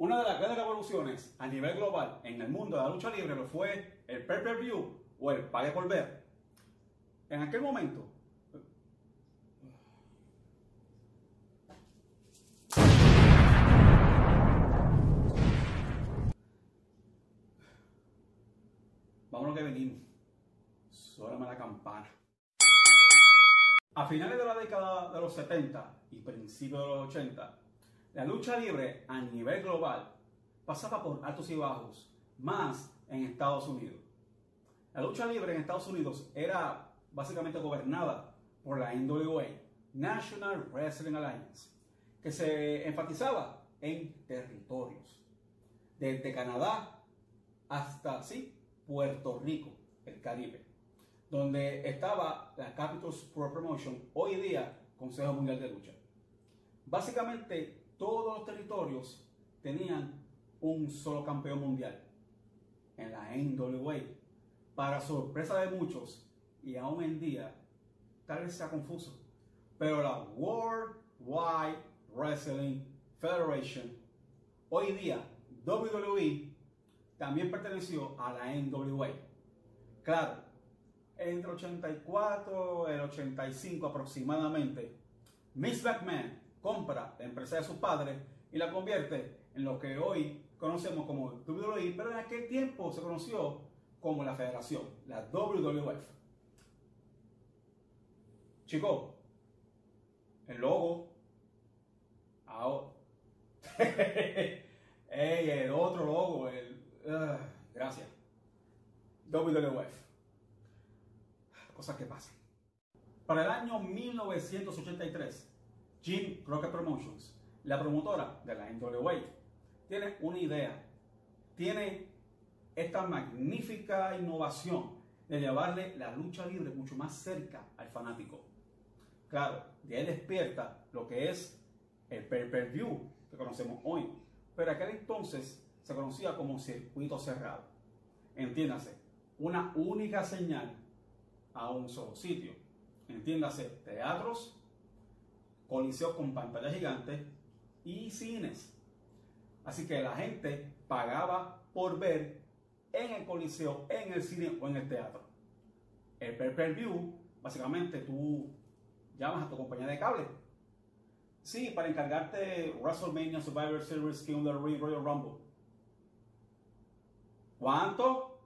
Una de las grandes revoluciones a nivel global en el mundo de la lucha libre lo fue el pay-per-view o el pague por ver. En aquel momento, lo que venimos. Suélame la campana. A finales de la década de los 70 y principios de los 80, la lucha libre a nivel global pasaba por altos y bajos, más en Estados Unidos. La lucha libre en Estados Unidos era básicamente gobernada por la NWA, National Wrestling Alliance, que se enfatizaba en territorios, desde Canadá hasta sí, Puerto Rico, el Caribe, donde estaba la Capital Sport Promotion, hoy día Consejo Mundial de Lucha. Básicamente todos los territorios tenían un solo campeón mundial en la NWA. Para sorpresa de muchos, y aún en día, tal vez sea confuso, pero la World Wide Wrestling Federation, hoy día WWE, también perteneció a la NWA. Claro, entre el 84 y el 85 aproximadamente, Miss McMahon compra la empresa de su padre y la convierte en lo que hoy conocemos como WWE, pero en aquel tiempo se conoció como la federación, la WWF. Chicos, el logo, ahora, el otro logo, el, uh, gracias, WWF. Cosas que pasan. Para el año 1983, Jim Crockett Promotions, la promotora de la NWA, tiene una idea, tiene esta magnífica innovación de llevarle la lucha libre mucho más cerca al fanático. Claro, de ahí despierta lo que es el pay-per-view que conocemos hoy, pero aquel entonces se conocía como circuito cerrado. Entiéndase, una única señal a un solo sitio. Entiéndase, teatros, coliseos con pantalla gigante y cines. Así que la gente pagaba por ver en el coliseo, en el cine o en el teatro. El pay-per-view, básicamente tú llamas a tu compañía de cable. Sí, para encargarte WrestleMania Survivor Series King of the Ring Royal Rumble. ¿Cuánto?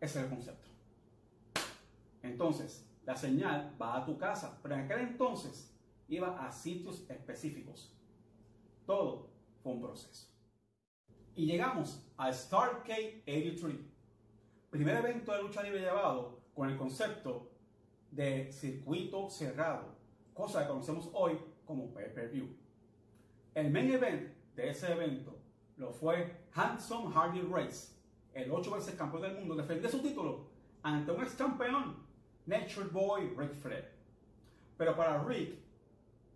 Ese es el concepto. Entonces, la señal va a tu casa, pero en aquel entonces iba a sitios específicos. Todo fue un proceso. Y llegamos a Starcade 83, primer evento de lucha libre llevado con el concepto de circuito cerrado, cosa que conocemos hoy como pay-per-view. El main event de ese evento lo fue Handsome Hardy Race, el ocho veces campeón del mundo, defendió su título ante un ex campeón Nature Boy Rick Flair. Pero para Rick,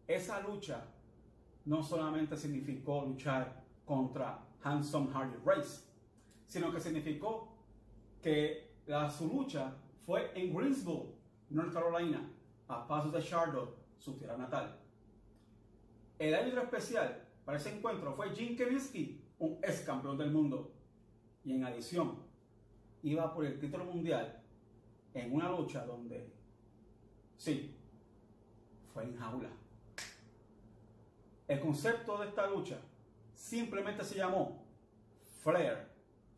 esa lucha no solamente significó luchar contra Handsome Hardy Race, sino que significó que la, su lucha fue en Greensboro, North Carolina, a pasos de Charlotte, su tierra natal. El árbitro especial para ese encuentro fue Jim Kevitsky, un ex campeón del mundo. Y en adición, iba por el título mundial en una lucha donde, sí, fue en jaula. El concepto de esta lucha simplemente se llamó Flair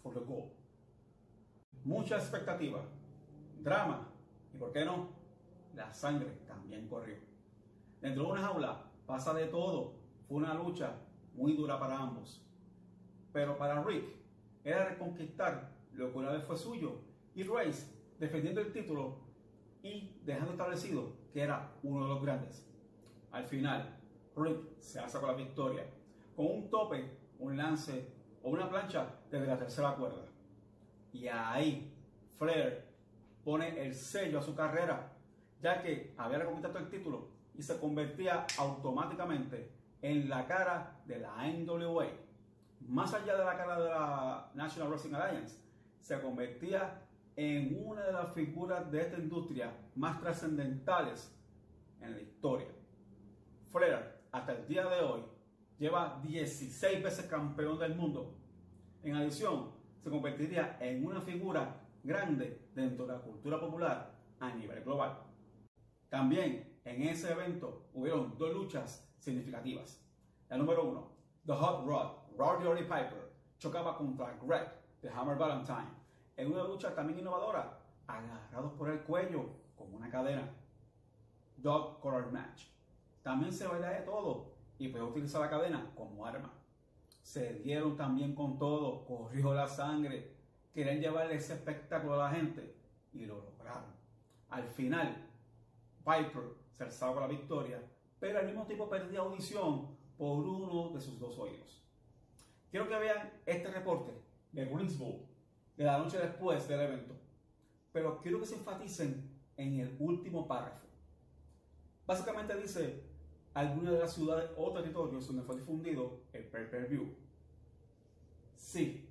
for the Goal. Mucha expectativa, drama y, ¿por qué no? La sangre también corrió. Dentro de una jaula pasa de todo. Fue una lucha muy dura para ambos. Pero para Rick era reconquistar lo que una vez fue suyo y Race defendiendo el título y dejando establecido que era uno de los grandes. Al final, Rick se alza con la victoria, con un tope, un lance o una plancha desde la tercera cuerda. Y ahí, Flair pone el sello a su carrera, ya que había reconquistado el título y se convertía automáticamente en la cara de la NWA. Más allá de la cara de la National Wrestling Alliance, se convertía en una de las figuras de esta industria más trascendentales en la historia. Flair, hasta el día de hoy lleva 16 veces campeón del mundo. En adición, se convertiría en una figura grande dentro de la cultura popular a nivel global. También en ese evento hubieron dos luchas significativas. La número uno, The Hot Rod, Roddy Piper, chocaba contra Greg de Hammer Valentine en una lucha también innovadora, agarrados por el cuello con una cadena. Dog Color Match. También se baila de todo y puede utilizar la cadena como arma. Se dieron también con todo, corrió la sangre, querían llevarle ese espectáculo a la gente y lo lograron. Al final, Piper se alzaba la victoria, pero al mismo tiempo perdía audición por uno de sus dos oídos. Quiero que vean este reporte de Greensboro de la noche después del evento, pero quiero que se enfaticen en el último párrafo. Básicamente dice algunas de las ciudades o territorios donde fue difundido el pay-per-view. Sí,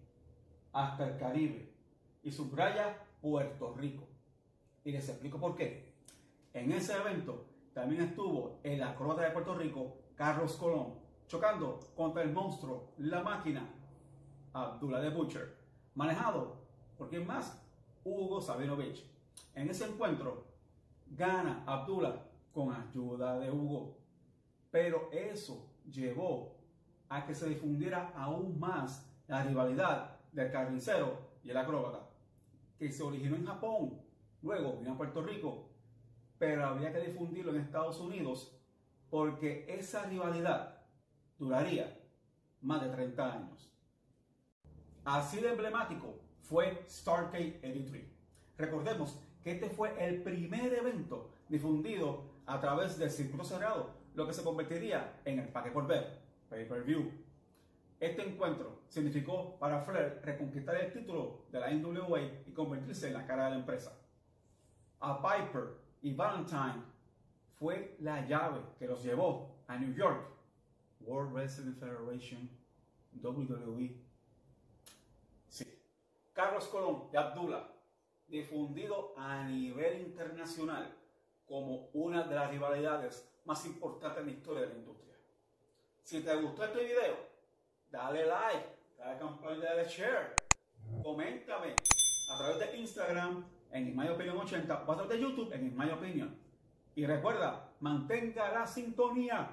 hasta el Caribe y subraya Puerto Rico. Y les explico por qué. En ese evento también estuvo el acróbata de Puerto Rico, Carlos Colón, chocando contra el monstruo, la máquina, Abdullah de Butcher, manejado por quien más, Hugo Sabinovich. En ese encuentro gana Abdullah con ayuda de Hugo, pero eso llevó a que se difundiera aún más la rivalidad del carnicero y el acróbata, que se originó en Japón, luego vino a Puerto Rico, pero había que difundirlo en Estados Unidos porque esa rivalidad duraría más de 30 años. Así de emblemático fue Starcade 83. Recordemos que este fue el primer evento difundido a través del circuito cerrado, lo que se convertiría en el paque por ver, pay-per-view. Este encuentro significó para Flair reconquistar el título de la NWA y convertirse en la cara de la empresa. A Piper y Valentine fue la llave que los llevó a New York World Wrestling Federation, WWE. Carlos Colón de Abdullah, difundido a nivel internacional como una de las rivalidades más importantes en la historia de la industria. Si te gustó este video, dale like, dale campaña, dale share, coméntame a través de Instagram en My Opinion 80 o a través de YouTube en Opinion. Y recuerda, mantenga la sintonía